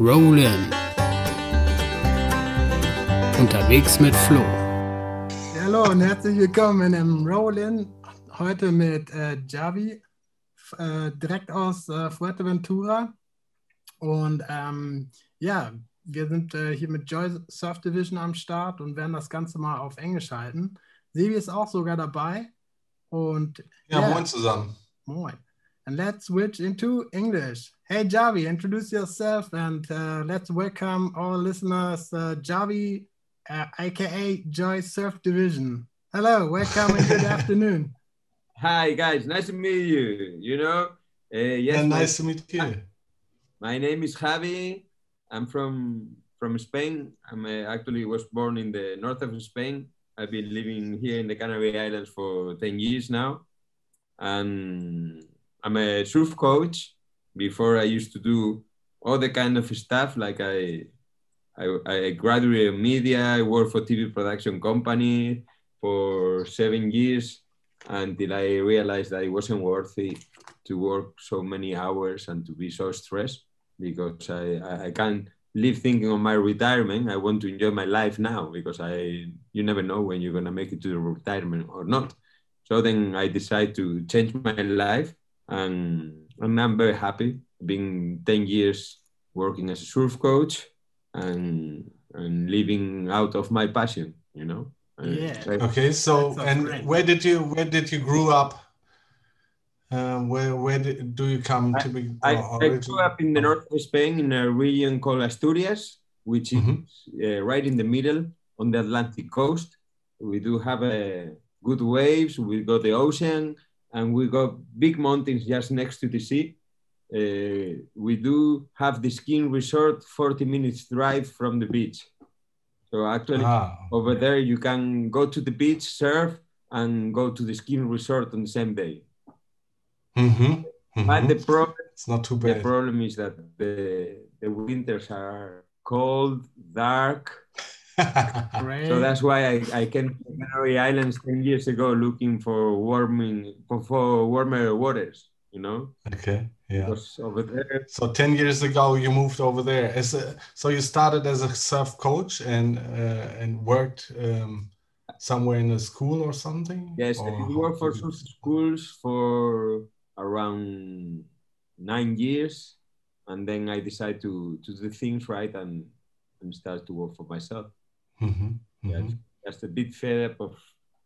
Rollin. Unterwegs mit Flo. Hallo und herzlich willkommen im Rollin. Heute mit äh, Javi, äh, direkt aus äh, Fuerteventura. Und ähm, ja, wir sind äh, hier mit Joy Surf Division am Start und werden das Ganze mal auf Englisch halten. Sevi ist auch sogar dabei. Und ja, yeah, moin zusammen. Moin. And let's switch into English. Hey, Javi, introduce yourself and uh, let's welcome all listeners, uh, Javi, uh, aka Joy Surf Division. Hello, welcome and good afternoon. Hi, guys, nice to meet you. You know, uh, yes, yeah, nice my, to meet you. My name is Javi. I'm from from Spain. I'm uh, actually was born in the north of Spain. I've been living here in the Canary Islands for 10 years now. And I'm a surf coach before I used to do all the kind of stuff like I I, I graduated media. I worked for TV production company for seven years until I realized that it wasn't worthy to work so many hours and to be so stressed because I, I, I can't live thinking of my retirement. I want to enjoy my life now because I you never know when you're gonna make it to the retirement or not. So then I decided to change my life and and I'm very happy being 10 years working as a surf coach and and living out of my passion, you know. Yeah. Okay, so and great. where did you where did you grow up? Uh, where where did, do you come to be? I, I, grew up in the north of Spain in a region called Asturias, which is mm -hmm. uh, right in the middle on the Atlantic coast. We do have a uh, good waves. We got the ocean, and we got big mountains just next to the sea. Uh, we do have the skiing resort 40 minutes drive from the beach. So actually ah, over there you can go to the beach, surf, and go to the skiing resort on the same day. Mm-hmm. Mm-hmm. But the problem, it's not too bad. The problem is that the, the winters are cold, dark, so that's why I, I came to Canary Islands 10 years ago looking for warming for, for warmer waters, you know? Okay. Yeah. Because over there. So 10 years ago you moved over there. As a, so you started as a surf coach and uh, and worked um, somewhere in a school or something? Yes, or I worked for some schools for around nine years and then I decided to to do things right and and start to work for myself. Mm-hmm. Yeah, mm-hmm. just a bit fed up of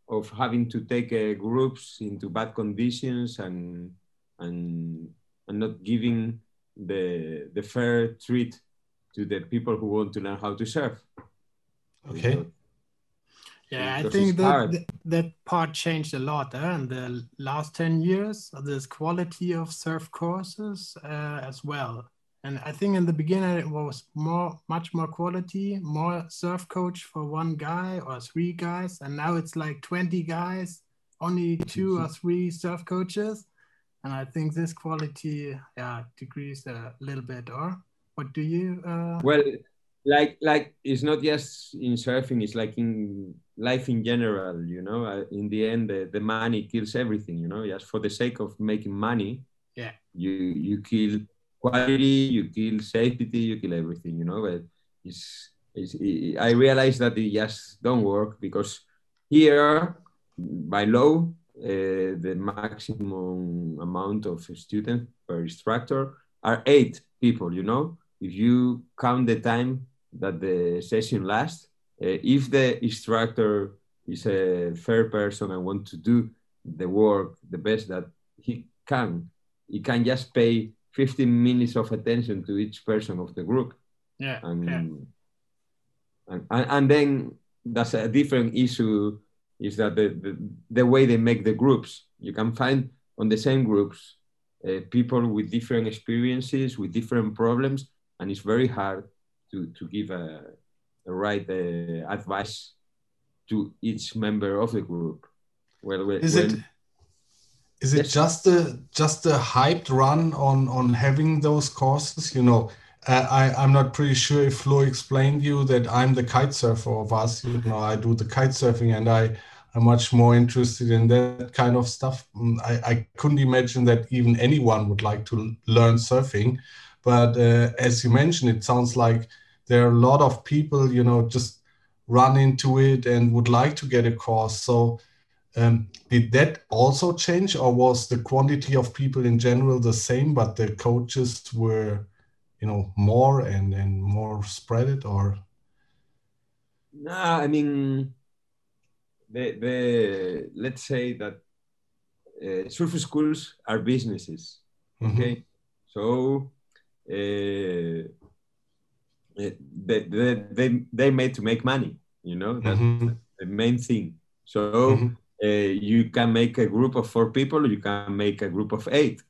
of having to take uh, groups into bad conditions and and and not giving the the fair treat to the people who want to learn how to surf. Okay. yeah, I think that that part changed a lot eh? in the last 10 years. This quality of surf courses uh, as well and I think in the beginning it was more, much more quality, more surf coach for one guy or three guys, and now it's like 20 guys, only two or three surf coaches, and I think this quality, yeah, decreased a little bit. Or what do you? Uh... Well, like like it's not just in surfing; it's like in life in general. You know, uh, in the end, the, the money kills everything. You know, just for the sake of making money, yeah, you you kill quality, you kill safety, you kill everything, you know. But it's, it's it, I realize that it just don't work because here, by law, uh, the maximum amount of students per instructor are eight people, you know. If you count the time that the session lasts, uh, if the instructor is a fair person and want to do the work the best that he can, he can just pay 15 minutes of attention to each person of the group. Yeah. And, yeah. And, and, and then that's a different issue is that the, the, the, way they make the groups, you can find on the same groups uh, people with different experiences, with different problems, and it's very hard to, to give a, a right uh, advice to each member of the group. Well, when, is it is it just a just a hyped run on on having those courses? You know, uh, I I'm not pretty sure if Flo explained you that I'm the kite surfer of us. You know, I do the kite surfing, and I i'm much more interested in that kind of stuff. Mm, I I couldn't imagine that even anyone would like to learn surfing, but uh, as you mentioned, it sounds like there are a lot of people, you know, just run into it and would like to get a course. So um, did that also change, or was the quantity of people in general the same, but the coaches were, you know, more and and more spread it, or? No, I mean, the the let's say that uh, surf schools are businesses. Mm-hmm. Okay, mm -hmm. so uh, they, they they they made to make money. You know that's mm -hmm. the main thing. So. Mm -hmm uh, you can make a group of four people, you can make a group of eight.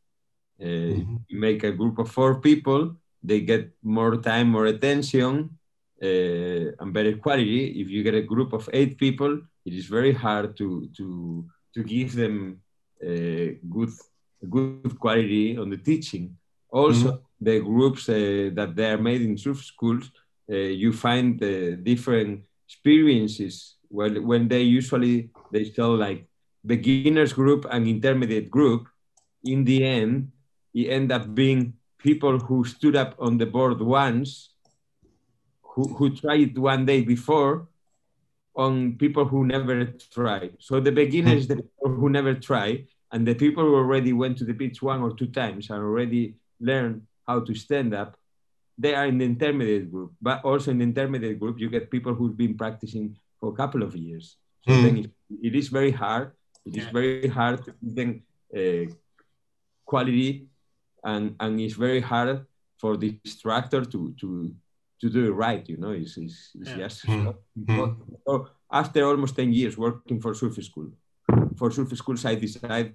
Uh, mm-hmm. You make a group of four people, they get more time, more attention, uh, and better quality. If you get a group of eight people, it is very hard to to to give them uh, good good quality on the teaching. Also, mm-hmm. the groups uh, that they are made in surf schools, uh, you find the different experiences when, when they usually they tell like beginners group and intermediate group in the end it end up being people who stood up on the board once who, who tried one day before on people who never tried. So the beginners the people who never try and the people who already went to the beach one or two times and already learned how to stand up they are in the intermediate group. But also in the intermediate group you get people who've been practicing for a couple of years. So mm. then it, it is very hard. It is very hard to then uh, quality, and and it's very hard for the instructor to to to do it right. You know, it's, it's, it's yeah. just mm. so after almost ten years working for surf school, for surf schools, I decided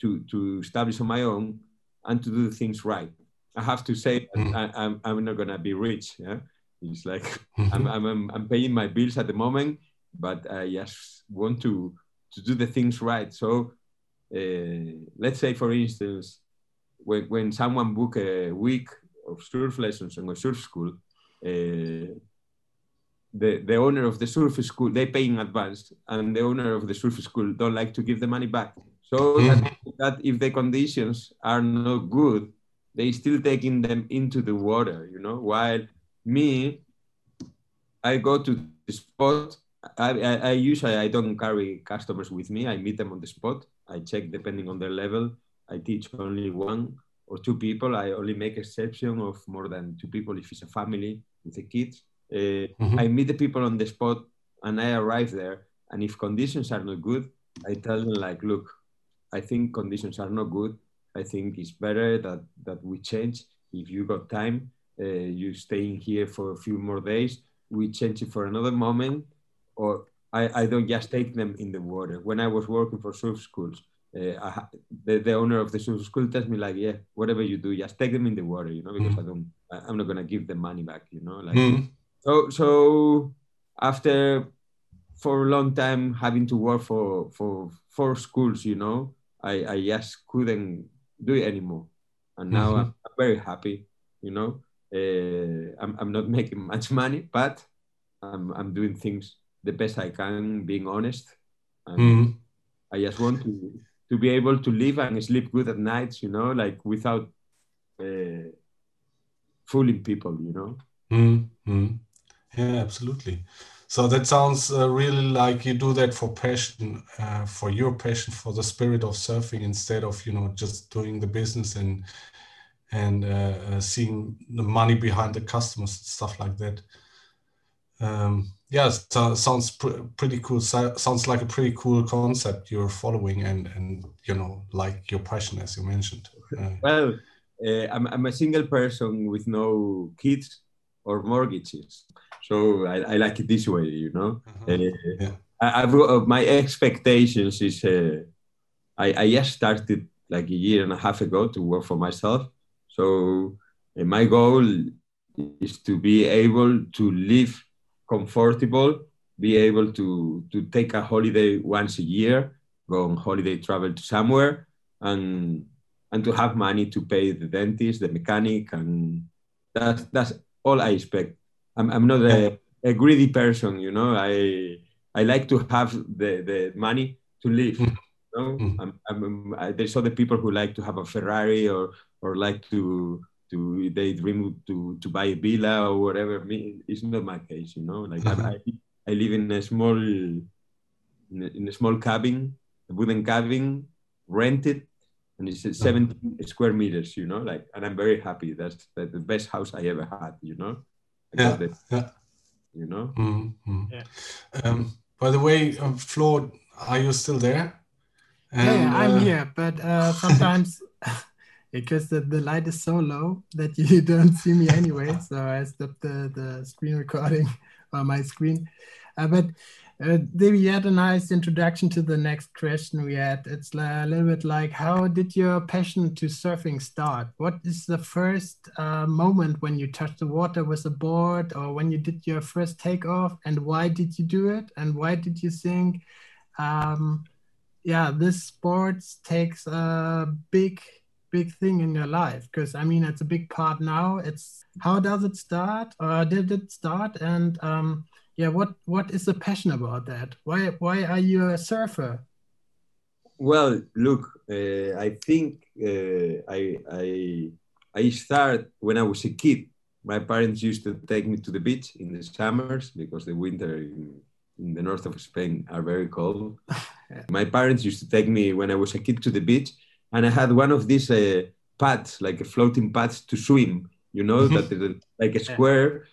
to to establish on my own and to do things right. I have to say mm. I, I'm, I'm not gonna be rich. Yeah? It's like I'm, I'm, I'm paying my bills at the moment, but I just want to, to do the things right. So uh, let's say, for instance, when, when someone book a week of surf lessons in a surf school, uh, the, the owner of the surf school, they pay in advance, and the owner of the surf school don't like to give the money back. So mm-hmm. that, that if the conditions are not good, they still taking them into the water, you know, while me, I go to the spot. I, I, I, usually I don't carry customers with me. I meet them on the spot. I check depending on their level. I teach only one or two people. I only make exception of more than two people if it's a family with the kids. Uh, mm-hmm. I meet the people on the spot and I arrive there. And if conditions are not good, I tell them like, look, I think conditions are not good. I think it's better that that we change. If you got time, you staying here for a few more days, we change it for another moment, or I, I don't just take them in the water. When I was working for surf schools, uh, I, the, the owner of the surf school tells me like, yeah, whatever you do, just take them in the water, you know, because mm. I don't, I, am not gonna give them money back, you know, like. Mm. So so after for a long time having to work for for four schools, you know, I I just couldn't do it anymore, and now mm-hmm. I'm very happy, you know. Uh, I'm, I'm not making much money, but I'm, I'm doing things the best I can, being honest. And mm. I just want to, to be able to live and sleep good at nights, you know, like without uh, fooling people, you know. Mm. Yeah, absolutely. So that sounds uh, really like you do that for passion, uh, for your passion, for the spirit of surfing, instead of you know just doing the business and and uh, uh, seeing the money behind the customers and stuff like that. Um, yeah, so sounds pr- pretty cool. So, sounds like a pretty cool concept you're following, and and you know, like your passion, as you mentioned. Uh, well, uh, I'm I'm a single person with no kids or mortgages, so I, I like it this way. You know, uh-huh. Uh, yeah. I, have uh, my expectations is I I just started like a year and a half ago to work for myself so my goal is to be able to live comfortable, be able to, to take a holiday once a year, go on holiday travel to somewhere, and and to have money to pay the dentist, the mechanic, and that's that's all I expect. I'm, I'm not a, a greedy person, you know. I I like to have the, the money to live. Mm. You know? Mm. I'm, I'm, I, there's other people who like to have a Ferrari or or like to to they dream to to buy a villa or whatever. Me, it's not my case, you know. Like I, I live in a small in a small cabin, a wooden cabin, rented, and it's 17 square meters, you know, like, and I'm very happy. That's the, the best house I ever had, you know. Yeah, the, yeah. You know. Mm-hmm. Yeah. Um, by the way, um, Flo, are you still there? And, yeah, I'm uh, here, but uh, sometimes because the, the light is so low that you don't see me anyway, so I stopped the, the screen recording on my screen. Uh, but uh, we had a nice introduction to the next question we had. It's a little bit like, how did your passion to surfing start? What is the first uh, moment when you touched the water with a board or when you did your first takeoff and why did you do it? And why did you think, um, yeah, this sport takes a big, big thing in your life? Because I mean, it's a big part now. It's how does it start or did it start? And um, yeah what what is the passion about that why why are you a surfer well look uh, i think uh, i i i started when i was a kid my parents used to take me to the beach in the summers because the winter in, in the north of spain are very cold my parents used to take me when i was a kid to the beach and i had one of these uh, pads like a floating pads to swim you know mm-hmm. that like a square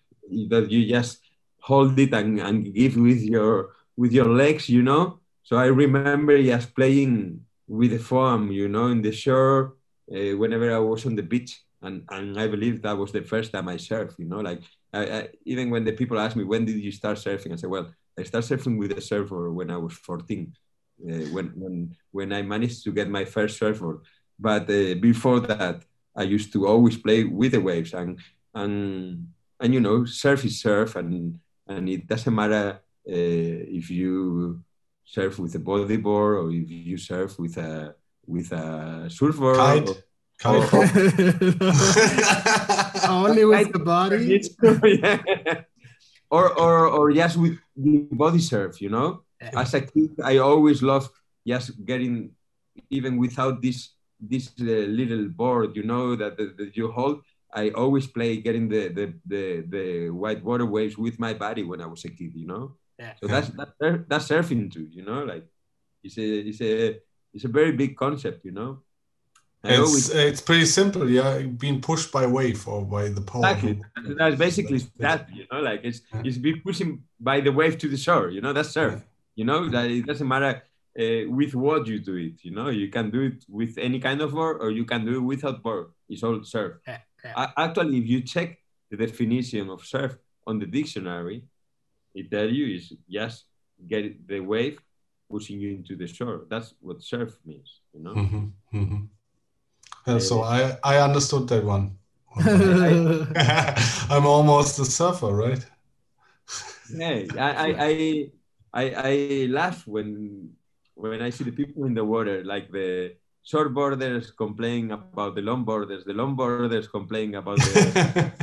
that you just hold it and, and give with your with your legs, you know. So I remember just playing with the foam, you know, in the shore uh, whenever I was on the beach, and and I believe that was the first time I surfed, you know, like I, I, even when the people ask me when did you start surfing, I say, well, I started surfing with a surfer when I was 14, uh, when when when I managed to get my first surfboard. But uh, before that, I used to always play with the waves and and and you know, surf is surf and and it doesn't matter uh, if you surf with a bodyboard or if you surf with a with a surfboard. Kite. Or, Kite. Only with the body. yeah. Or, or or just with the body surf, you know. As a kid, I always loved just getting, even without this this uh, little board, you know, that, that, that you hold. I always play getting the the the, the white water waves with my body when I was a kid, you know. Yeah. So that's that, that's surfing too, you know. Like it's a it's a it's a very big concept, you know. I it's always, it's pretty simple, yeah. Being pushed by wave or by the power. Exactly. That's basically that, you know. Like it's yeah. it's being pushing by the wave to the shore, you know. That's surf. Yeah. You know that it doesn't matter uh, with what you do it. You know, you can do it with any kind of board, or you can do it without board. It's all surf. Yeah. Yeah. Actually, if you check the definition of surf on the dictionary, it tells you is just get the wave pushing you into the shore. That's what surf means, you know. Mm-hmm, mm-hmm. Yeah, so I I understood that one. I'm almost a surfer, right? Yeah, I I I I laugh when when I see the people in the water, like the short boarders complain about the long boarders, the long boarders complain about the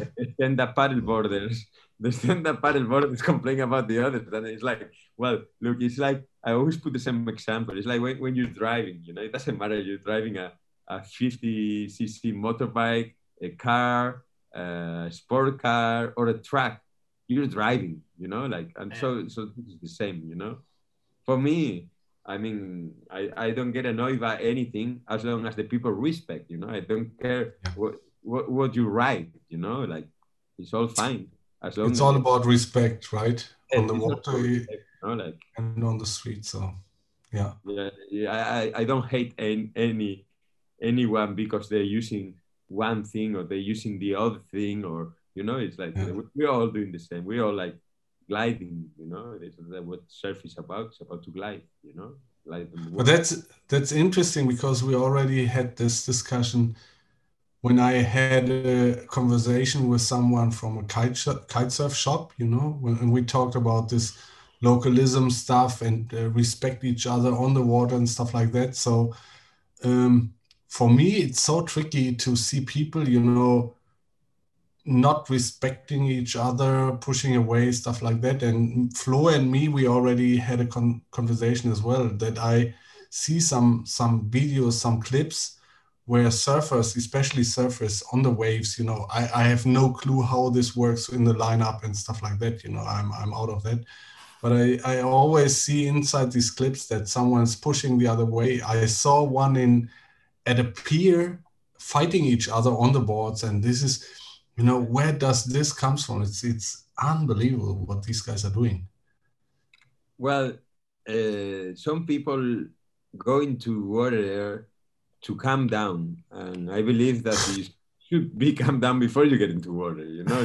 stand-up paddle boarders, the stand-up paddle boarders complain about the others. And it's like, well, look, it's like I always put the same example. It's like when, when you're driving, you know, it doesn't matter you're driving a, a 50 cc motorbike, a car, a sport car, or a truck. You're driving, you know, like, and so so it's the same, you know. For me, I mean, I, I don't get annoyed by anything as long as the people respect, you know. I don't care yeah. what, what, what you write, you know, like it's all fine. As long it's as all about respect, right? On the water respect, you know, like, and on the street. So, yeah. Yeah, yeah I, I don't hate any, any anyone because they're using one thing or they're using the other thing or, you know, it's like yeah. we're all doing the same. We're all like gliding you know? Is what surf is about it's about to glide you know? Glide but that's that's interesting because we already had this discussion when i had a conversation with someone from a kite, kite surf shop you know? When we talked about this localism stuff and uh, respect each other on the water and stuff like that. So um, for me it's so tricky to see people you know not respecting each other, pushing away, stuff like that. And Flo and me, we already had a con- conversation as well that I see some some videos, some clips where surfers, especially surfers on the waves, you know, I, I have no clue how this works in the lineup and stuff like that. You know, I'm, I'm out of that. But I, I always see inside these clips that someone's pushing the other way. I saw one in at a pier fighting each other on the boards, and this is, you know, where does this comes from? It's it's unbelievable what these guys are doing. Well, uh, some people go into water to calm down, and I believe that you should be calm down before you get into water. You know,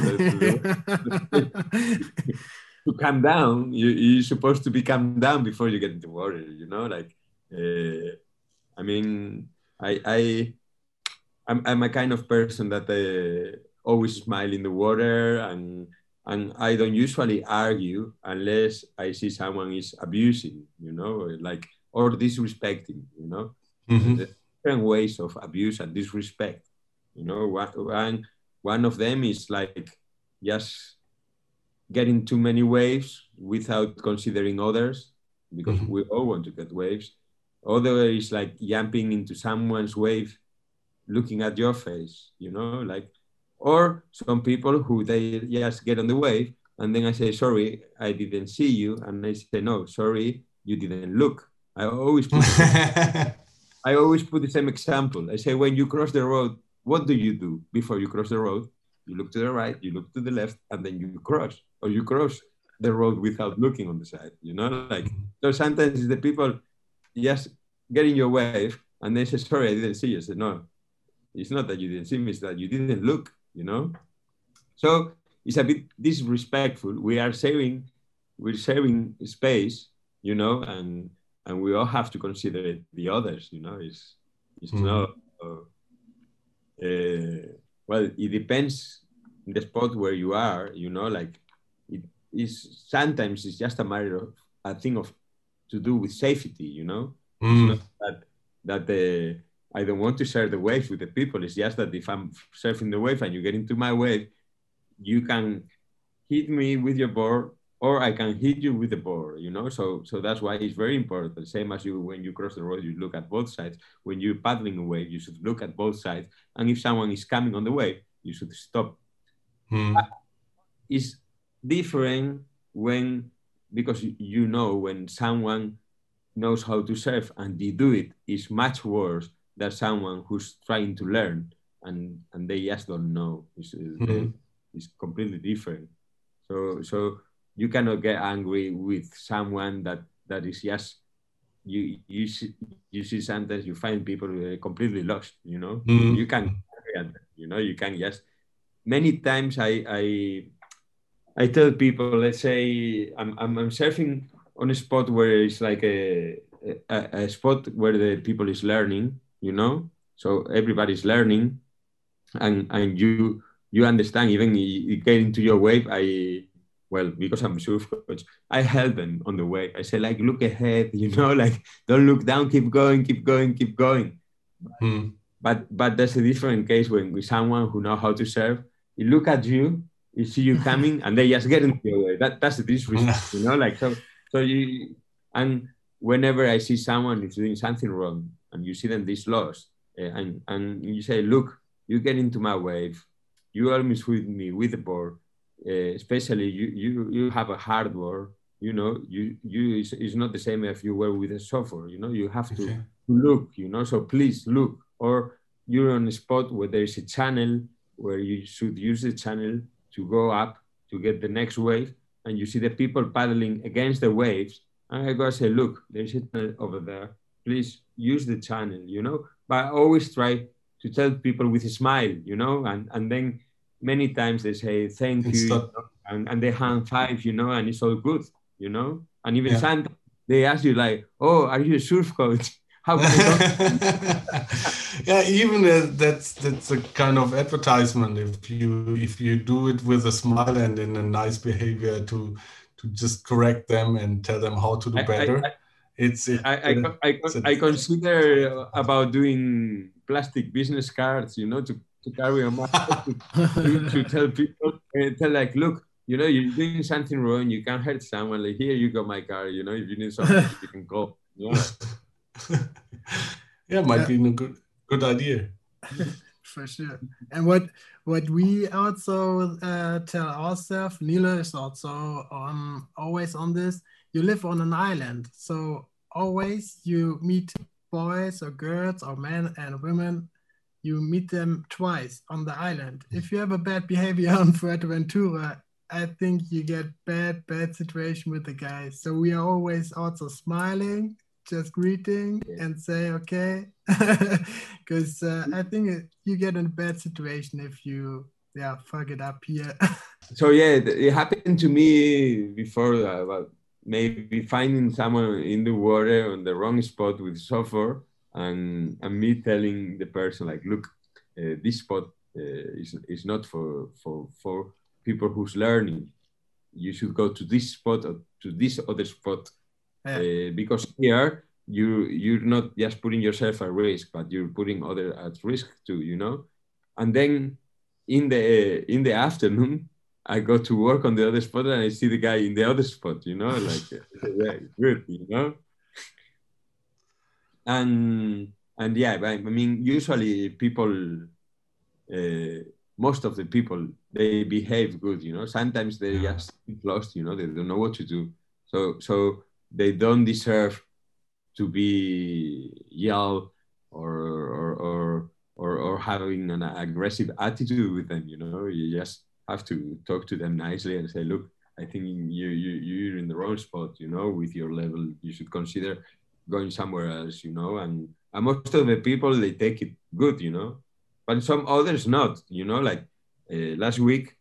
to calm down, you, you're supposed to be calm down before you get into water. You know, like uh, I mean, I I I'm, I'm a kind of person that uh, always smile in the water and and I don't usually argue unless I see someone is abusing, you know, like or disrespecting, you know. Mm-hmm. Different ways of abuse and disrespect, you know. One one of them is like just getting too many waves without considering others, because mm-hmm. we all want to get waves. Other is like jumping into someone's wave, looking at your face, you know, like or some people who they just get on the wave and then I say, sorry, I didn't see you. And they say, no, sorry, you didn't look. I always put, I always put the same example. I say, when you cross the road, what do you do before you cross the road? You look to the right, you look to the left, and then you cross, or you cross the road without looking on the side. You know, like so sometimes the people just get in your wave and they say, sorry, I didn't see you. I said, no, it's not that you didn't see me, it's that you didn't look you know? So it's a bit disrespectful. We are saving, we're saving space, you know, and and we all have to consider the others, you know. It's it's mm. not. Uh, uh, well, it depends the spot where you are, you know. Like it is sometimes it's just a matter of a thing of to do with safety, you know. Mm. that that the I don't want to share the wave with the people. It's just that if I'm surfing the wave and you get into my wave, you can hit me with your board or I can hit you with the board, you know? So so that's why it's very important. Same as you when you cross the road, you look at both sides. When you're paddling a wave, you should look at both sides. And if someone is coming on the wave, you should stop. Hmm. It's different when because you know when someone knows how to surf and they do it's much worse than someone who's trying to learn and and they just don't know. It's, mm-hmm. it's completely different. So so you cannot get angry with someone that that is just you you see you see sometimes you find people completely lost. You know mm-hmm. you can you know you can just many times I I I tell people let's say I'm I'm, I'm surfing on a spot where it's like a, a, a spot where the people is learning you know? So everybody's learning and and you you understand even you get into your wave i well because i'm surf coach i help them on the wave. I say like look ahead you know like don't look down keep going keep going keep going. Hmm. but but there's a different case when with someone who know how to surf he look at you he see you coming and they just get into your way. That that's the disrespect you know like so so you and whenever i see someone is doing something wrong and you see them this lost, uh, and and you say, look, you get into my wave, you always with me with the board, uh, especially you you you have a hard hardware, you know, you you it's, it's, not the same if you were with a software, you know, you have to, okay. look, you know, so please look, or you're on a spot where there's a channel where you should use the channel to go up to get the next wave, and you see the people paddling against the waves, and I go say, look, there's a channel over there please use the channel, you know. But I always try to tell people with a smile, you know, and, and then many times they say thank you, you know, and, and they hand five, you know, and it's all good, you know. And even yeah. sometimes they ask you like, oh, are you a surf coach? How can yeah, even uh, that's that's a kind of advertisement. If you if you do it with a smile and in a nice behavior to to just correct them and tell them how to do better. I, I, it's it, I, I, I, I, consider about doing plastic business cards, you know, to, to carry a market to, to, tell people, uh, tell like, look, you know, you're doing something wrong, you can't hurt someone. Like, here you go, my car. You know, if you need something, you can call. Yeah, yeah, might yeah. be a good good idea. For sure. And what what we also uh, tell ourselves, Nila is also on always on this. You live on an island, so always you meet boys or girls or men and women. You meet them twice on the island. If you have a bad behavior on Fuerteventura, I think you get bad, bad situation with the guys. So we are always also smiling, just greeting yeah. and say, okay. Because uh, I think it, you get in a bad situation if you, yeah, fuck it up here. so yeah, it happened to me before uh, about maybe finding someone in the water on the wrong spot with sulfur and, and me telling the person like, look, uh, this spot uh, is, is not for, for, for people who's learning you should go to this spot or to this other spot yeah. uh, because here you you're not just putting yourself at risk but you're putting other at risk too you know? And then in the in the afternoon i go to work on the other spot and i see the guy in the other spot you know? Like yeah, good you know? And and yeah i mean usually people uh, most of the people they behave good you know? Sometimes they just lost you know? They don't know what to do. So so they don't deserve to be yelled or or or or, or having an aggressive attitude with them you know? You just have to talk to them nicely and say look i think you you you're in the wrong spot you know with your level. You should consider going somewhere else you know? And, and most of the people they take it good you know? But some others not you know? Like uh, last week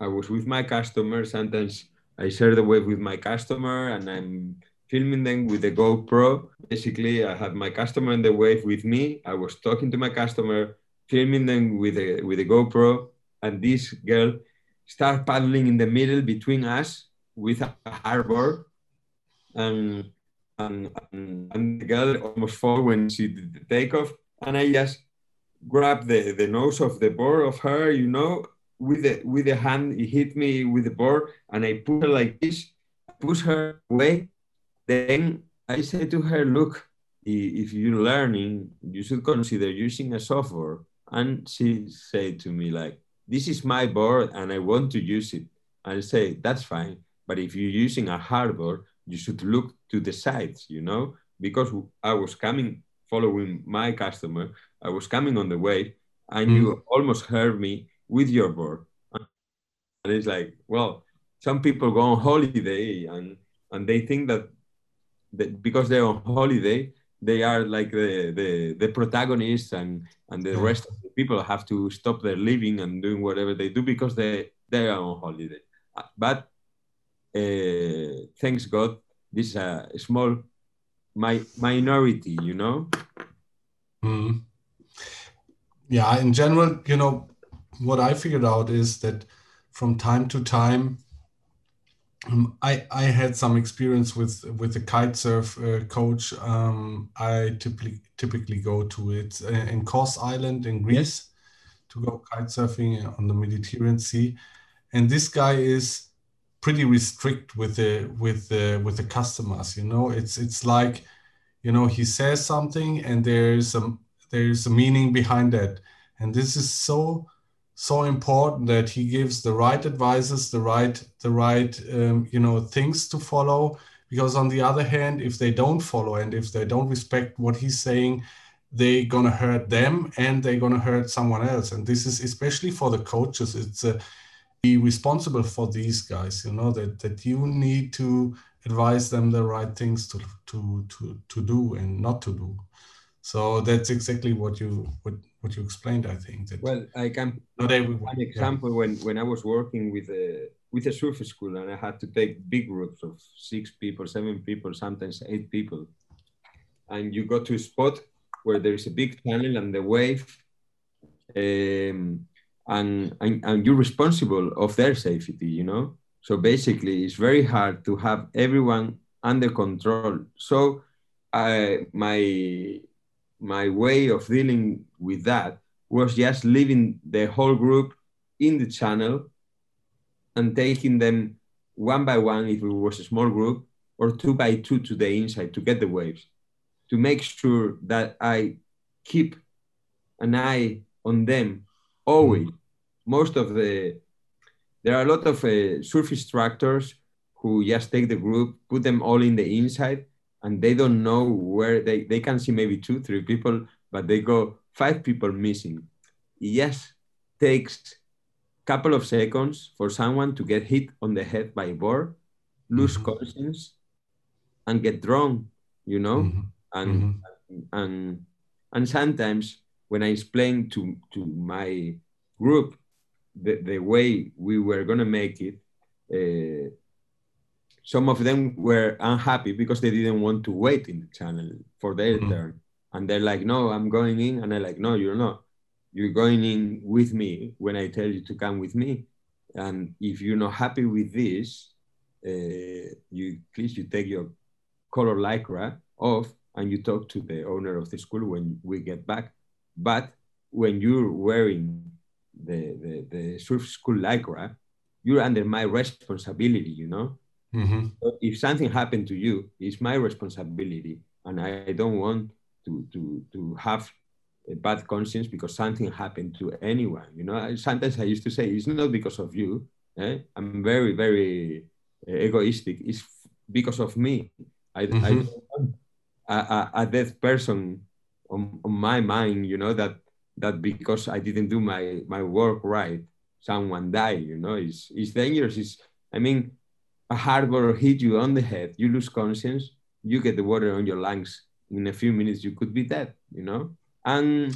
I was with my customer. Sometimes I share the wave with my customer and I'm filming them with the GoPro. Basically, I have my customer in the wave with me. I was talking to my customer, filming them with a, with a GoPro, and this girl started paddling in the middle between us with a hardboard. And, and, and, and the girl almost fell when she did the takeoff. And I just grabbed the, the nose of the board of her, you know, with the with the hand, he hit me with the board, and I put her like this, push her away. Then I said to her, "Look, if you're learning, you should consider using a software." And she said to me, "Like this is my board, and I want to use it." I say, "That's fine, but if you're using a hardboard, you should look to the sides, you know, because I was coming following my customer. I was coming on the way, and mm. you almost heard me with your board. And it's like, well, some people go on holiday and and they think that, that because they're on holiday, they are like the the, the protagonists and and the rest of the people have to stop their living and doing whatever they do because they they are on holiday. But uh, thanks God, this is a small my minority, you know. Mm. Yeah, in general, you know, what I figured out is that from time to time, um, I I had some experience with with the kite surf uh, coach. Um, I typically typically go to it uh, in Kos Island in Greece yes. to go kite surfing on the Mediterranean Sea, and this guy is pretty restrict with the with the with the customers. You know, it's it's like you know he says something and there's a there's a meaning behind that, and this is so so important that he gives the right advices, the right the right um, you know things to follow. Because on the other hand, if they don't follow and if they don't respect what he's saying, they're gonna hurt them and they're gonna hurt someone else. And this is especially for the coaches. It's uh, be responsible for these guys. You know that that you need to advise them the right things to to to to do and not to do. So that's exactly what you what what you explained, I think. That well, I can not everyone, an example yeah. when when I was working with a with a surf school and I had to take big groups of six people, seven people, sometimes eight people, and you go to a spot where there is a big channel and the wave, um, and, and and you're responsible of their safety, you know. So basically, it's very hard to have everyone under control. So, I my my way of dealing with that was just leaving the whole group in the channel and taking them one by one if it was a small group or two by two to the inside to get the waves to make sure that i keep an eye on them always. Most of the there are a lot of uh, surf instructors who just take the group, put them all in the inside, and they don't know where they, they can see maybe two, three people, but they go five people missing. Yes, takes a couple of seconds for someone to get hit on the head by a board, lose mm-hmm. conscience, and get drunk, you know? Mm-hmm. And, mm-hmm. and and sometimes when I explain to, to my group the, the way we were gonna make it, uh, some of them were unhappy because they didn't want to wait in the channel for their mm-hmm. turn. And they're like, no, I'm going in. And I'm like, no, you're not. You're going in with me when I tell you to come with me. And if you're not happy with this, uh, you please you take your color lycra off and you talk to the owner of the school when we get back. But when you're wearing the, the, the surf school lycra, you're under my responsibility, you know? Mm-hmm. So if something happened to you, it's my responsibility. And I don't want to, to, to have a bad conscience because something happened to anyone. You know, sometimes I used to say, it's not because of you. Eh? I'm very, very uh, egoistic. It's because of me. I, mm-hmm. I don't want a, a, a dead person on, on my mind, you know, that that because I didn't do my my work right, someone died. You know, it's it's dangerous. It's I mean, a hardboard hit you on the head, you lose conscience, you get the water on your lungs. In a few minutes, you could be dead. You know, and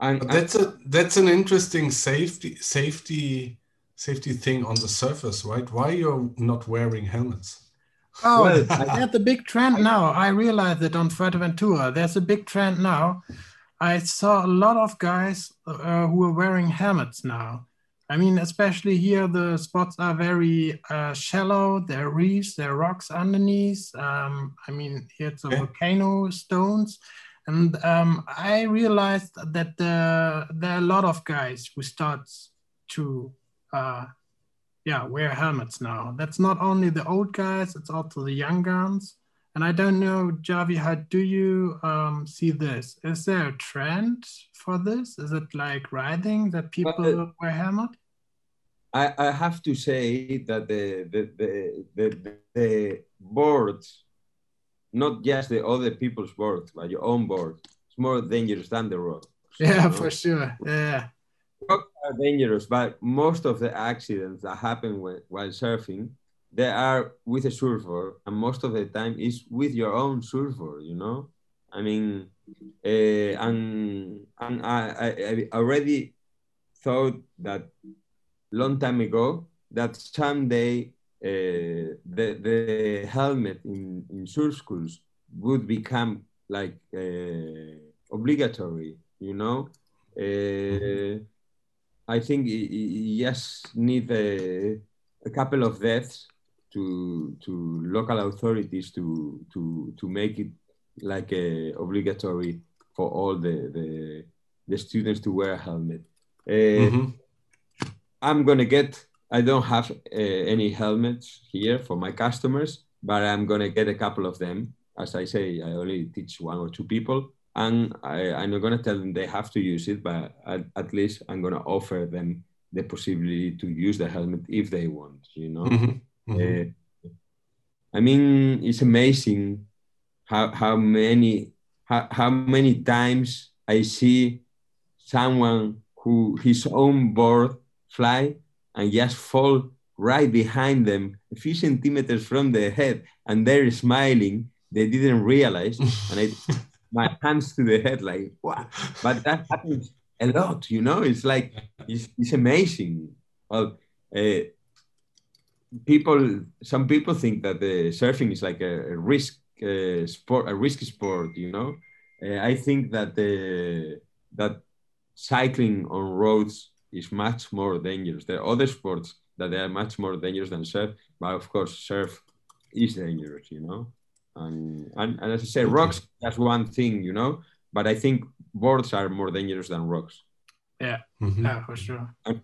and that's a that's an interesting safety safety safety thing on the surface, right? Why you're not wearing helmets? Oh, well, that's a big trend now. I realized it on Fuerteventura. There's a big trend now I saw a lot of guys uh, who are wearing helmets now. I mean, especially here, the spots are very uh, shallow. There are reefs, there are rocks underneath. Um, I mean, here it's a okay. volcano stones. And um, I realized that there are a lot of guys who start to, uh, yeah, wear helmets now. That's not only the old guys, it's also the young guns. And I don't know, Javi, how do you um, see this? Is there a trend for this? Is it like riding that people well, wear helmet? I, I have to say that the the, the, the, the boards, not just the other people's boards, but your own board, it's more dangerous than the road. Yeah, you know? for sure. Yeah. Rocks are dangerous, but most of the accidents that happen while surfing they are with a surfer, and most of the time is with your own surfer. You know, I mean, uh, and and I, I already thought that long time ago that someday uh, the the helmet in in schools would become like uh, obligatory. You know. Uh, I think yes, need a, a couple of deaths to to local authorities to to to make it like a obligatory for all the the, the students to wear a helmet. Uh, mm-hmm. I'm gonna get. I don't have uh, any helmets here for my customers, but I'm gonna get a couple of them. As I say, I only teach one or two people, and I, I'm not gonna tell them they have to use it, but at, at least I'm gonna offer them the possibility to use the helmet if they want. You know. Mm-hmm. Mm-hmm. Uh, I mean, it's amazing how how many how, how many times I see someone who his own board fly and just fall right behind them, a few centimeters from the head, and they're smiling. They didn't realize, and I, my hands to the head, like what? But that happens a lot, you know. It's like it's, it's amazing. Well, uh, people some people think that the surfing is like a, a risk uh, sport a risky sport you know uh, i think that the that cycling on roads is much more dangerous there are other sports that they are much more dangerous than surf but of course surf is dangerous you know and and, and as i say rocks that's one thing you know but i think boards are more dangerous than rocks yeah mm-hmm. yeah for sure and,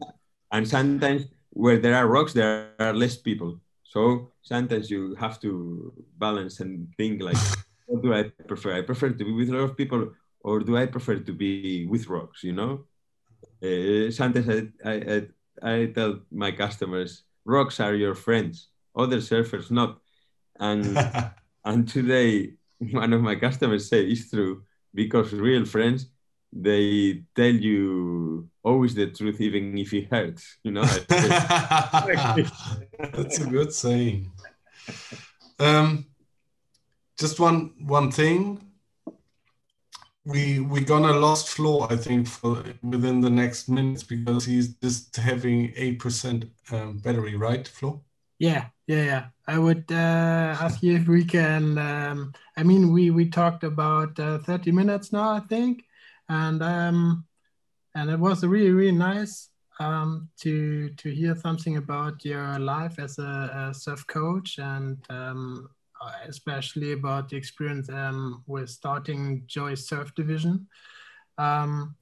and sometimes where there are rocks, there are less people. So sometimes you have to balance and think like, what do I prefer? I prefer to be with a lot of people or do I prefer to be with rocks? You know, uh, sometimes I, I, I, I tell my customers, rocks are your friends, other surfers not. And and today, one of my customers say it's true because real friends they tell you always the truth even if it hurts you know? That's a good saying. Um, just one one thing we we gonna lost Flo i think for within the next minutes because he's just having 8% um, battery right Flo? Yeah yeah yeah. I would uh, ask you if we can um, i mean we we talked about uh, 30 minutes now i think. And um, and it was really really nice um, to to hear something about your life as a, a surf coach and um, especially about the experience um, with starting Joy Surf Division. Um,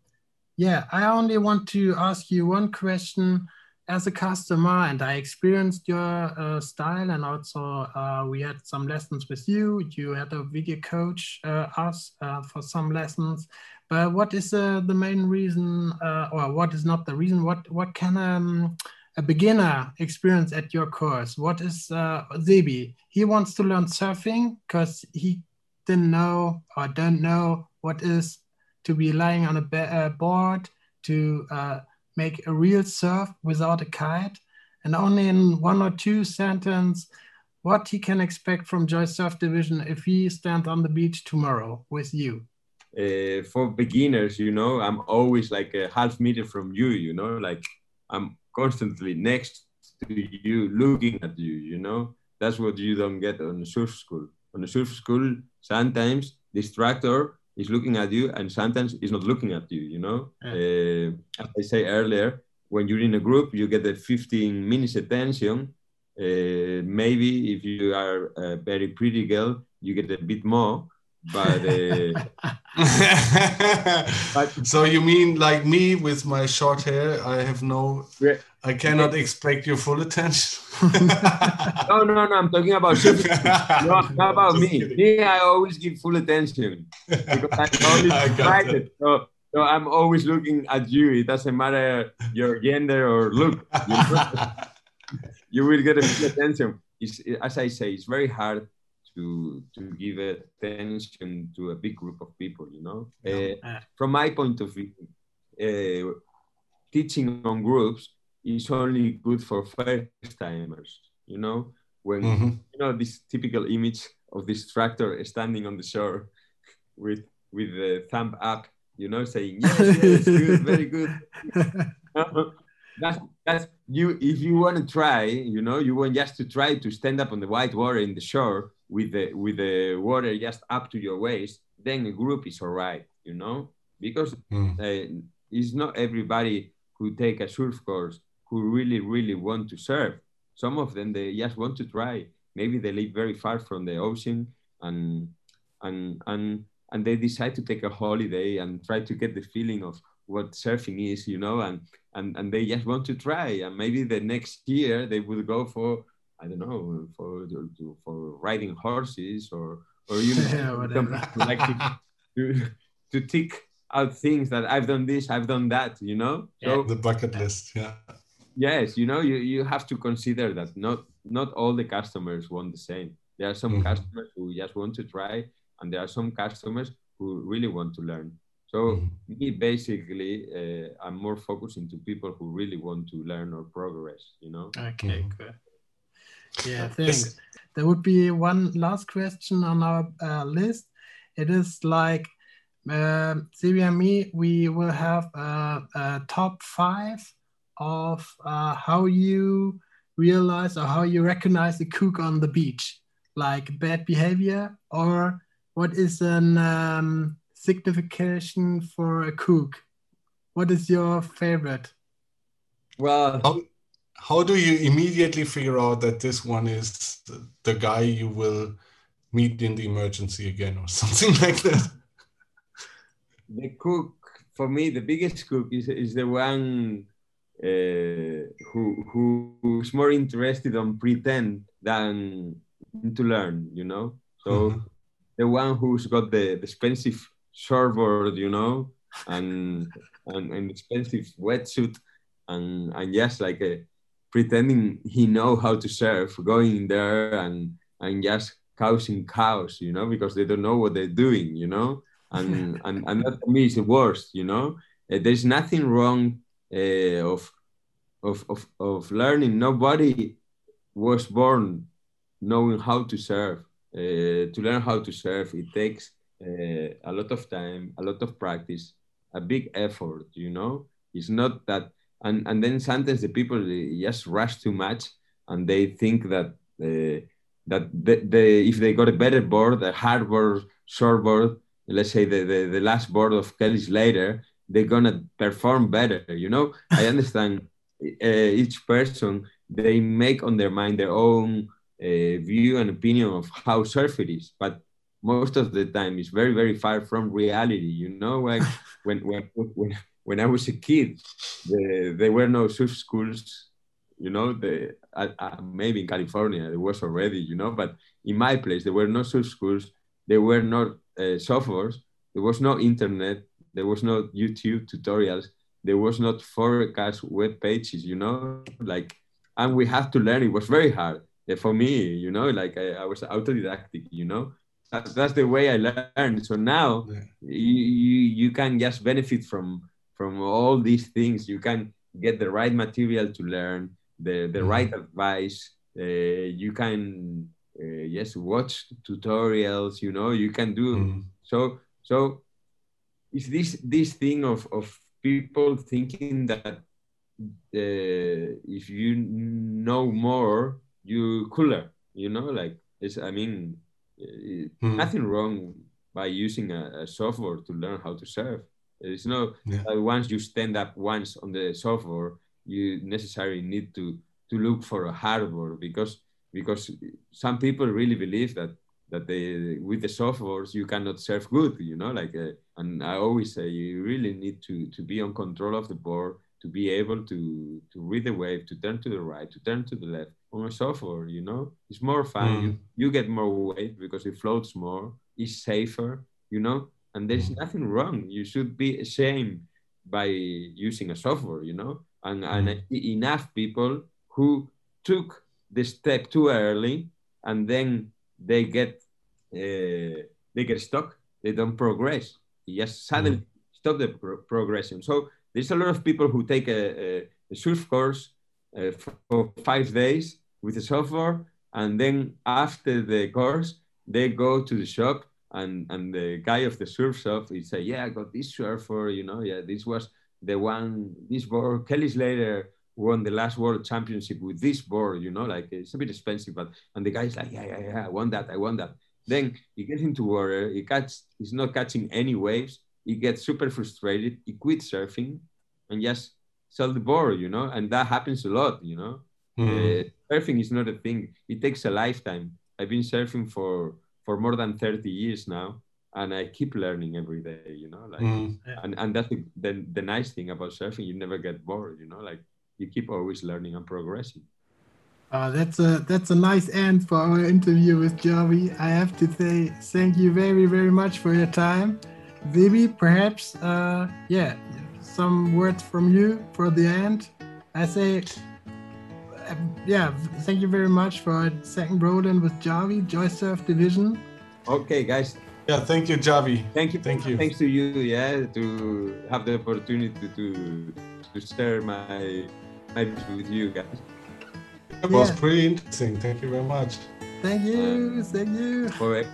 yeah, I only want to ask you one question as a customer, and I experienced your uh, style, and also uh, we had some lessons with you. You had a video coach uh, us uh, for some lessons, but what is uh, the main reason, uh, or what is not the reason? What what can um, a beginner experience at your course? What is uh, Zebi? He wants to learn surfing because he didn't know or don't know what is to be lying on a uh, board to uh, make a real surf without a kite, and only in one or two sentences what he can expect from Joy Surf Division if he stands on the beach tomorrow with you uh, for beginners, you know, I'm always like a half meter from you, you know, like I'm constantly next to you, looking at you, you know. That's what you don't get on the surf school. On the surf school, sometimes the instructor is looking at you and sometimes he's not looking at you, you know. Yeah. Uh, as I say earlier, when you're in a group, you get a 15 minutes attention. Uh, maybe if you are a very pretty girl, you get a bit more but, uh, but so you mean like me with my short hair i have no i cannot yeah. expect your full attention? No no no i'm talking about no, not about me? kidding. me i always give full attention because i'm always excited. So, so i'm always looking at you. It doesn't matter your gender or look. You, you will get a full attention. It's, as i say it's very hard to to give attention to a big group of people you know yeah. uh, from my point of view uh, teaching on groups is only good for first timers you know when mm-hmm. you know this typical image of this tractor standing on the shore with with the thumb up you know saying yes yes good very good that's that's you if you want to try you know you want just to try to stand up on the white water in the shore with the with the water just up to your waist, then a group is all right, you know, because mm. uh, it's not everybody who take a surf course who really really want to surf. Some of them they just want to try. Maybe they live very far from the ocean and and and and they decide to take a holiday and try to get the feeling of what surfing is, you know, and and and they just want to try. And maybe the next year they will go for I don't know for for riding horses or or you know, yeah, like to, to tick out things that I've done this, I've done that, you know. So the bucket list, yeah. Yes, you know, you, you have to consider that not not all the customers want the same. There are some mm-hmm. customers who just want to try, and there are some customers who really want to learn. So mm-hmm. me basically, uh, I'm more focused into people who really want to learn or progress. You know. Okay, mm-hmm. good. Yeah, thanks. There would be one last question on our uh, list. It is like uh, and me, we will have a, a top five of uh, how you realize or how you recognize a kook on the beach, like bad behavior, or what is an um, signification for a kook? What is your favorite? Well, how do you immediately figure out that this one is the, the guy you will meet in the emergency again or something like that? The kook, for me, the biggest kook is, is the one uh, who, who who's more interested on pretend than to learn, you know? So mm-hmm. the one who's got the, the expensive surfboard, you know, and and an expensive wetsuit, and and just like a, pretending he know how to surf, going there and and just causing chaos, you know, because they don't know what they're doing, you know, and and and that to me is the worst, you know. Uh, there's nothing wrong uh, of, of of of learning. Nobody was born knowing how to surf. Uh, to learn how to surf, it takes uh, a lot of time, a lot of practice, a big effort. You know, it's not that. And and then sometimes the people just rush too much, and they think that uh, that the, the, if they got a better board, a hard board, short board, let's say the, the, the last board of Kelly Slater, they're gonna perform better. You know, I understand uh, each person they make on their mind their own uh, view and opinion of how surf it is, but most of the time it's very very far from reality. You know, like when when when when I was a kid, the, there were no surf schools. You know, the uh, uh, maybe in California there was already. You know, but in my place there were no surf schools. There were not uh, softwares. There was no internet. There was no YouTube tutorials. There was not forecast web pages. You know, like, and we had to learn. It was very hard uh, for me. You know, like I, I was autodidactic. You know, that, that's the way I learned. So now yeah. you, you you can just benefit from from all these things. You can get the right material to learn, the the mm-hmm. right advice. Uh, you can uh, yes watch tutorials you know you can do mm. so so it's this this thing of of people thinking that uh, if you know more you cooler you know like it's i mean mm. nothing wrong by using a, a, softboard to learn how to surf it's not yeah. that once you stand up once on the softboard you necessarily need to to look for a hardboard because because some people really believe that that they with the softboards you cannot surf good you know like uh, and i always say you really need to to be on control of the board to be able to to read the wave to turn to the right to turn to the left on a softboard you know it's more fun mm. you, you get more weight because it floats more it's safer you know and there's mm. nothing wrong you should be ashamed by using a softboard you know and, mm. and enough people who took the step too early and then they get uh, they get stuck they don't progress you just suddenly mm. stop the pro progression so there's a lot of people who take a, a, a surf course uh, for five days with the softboard and then after the course they go to the shop and and the guy of the surf shop he say yeah i got this surfer you know yeah this was the one this board kelly slater won the last world championship with this board, you know, like it's a bit expensive, but and the guy's like, yeah, yeah, yeah, I want that, I want that. Then he gets into water, he catch, he's not catching any waves, he gets super frustrated, he quits surfing and just sell the board, you know, and that happens a lot, you know. Mm. Uh, surfing is not a thing; it takes a lifetime. I've been surfing for for more than thirty years now, and I keep learning every day, you know, like, mm. and and that's the, the the nice thing about surfing. You never get bored, you know, like you keep always learning and progressing. Uh, that's a that's a nice end for our interview with Javi. I have to say thank you very very much for your time, Vivi. Perhaps uh, yeah, some words from you for the end. I say yeah, thank you very much for second Broden with Javi Joy Surf Division. Okay, guys. Yeah, thank you, Javi. Thank you. Thank you. Thanks to you, yeah, to have the opportunity to to share my my with you guys. It was yeah. pretty interesting. Thank you very much. Thank you. Uh, thank you.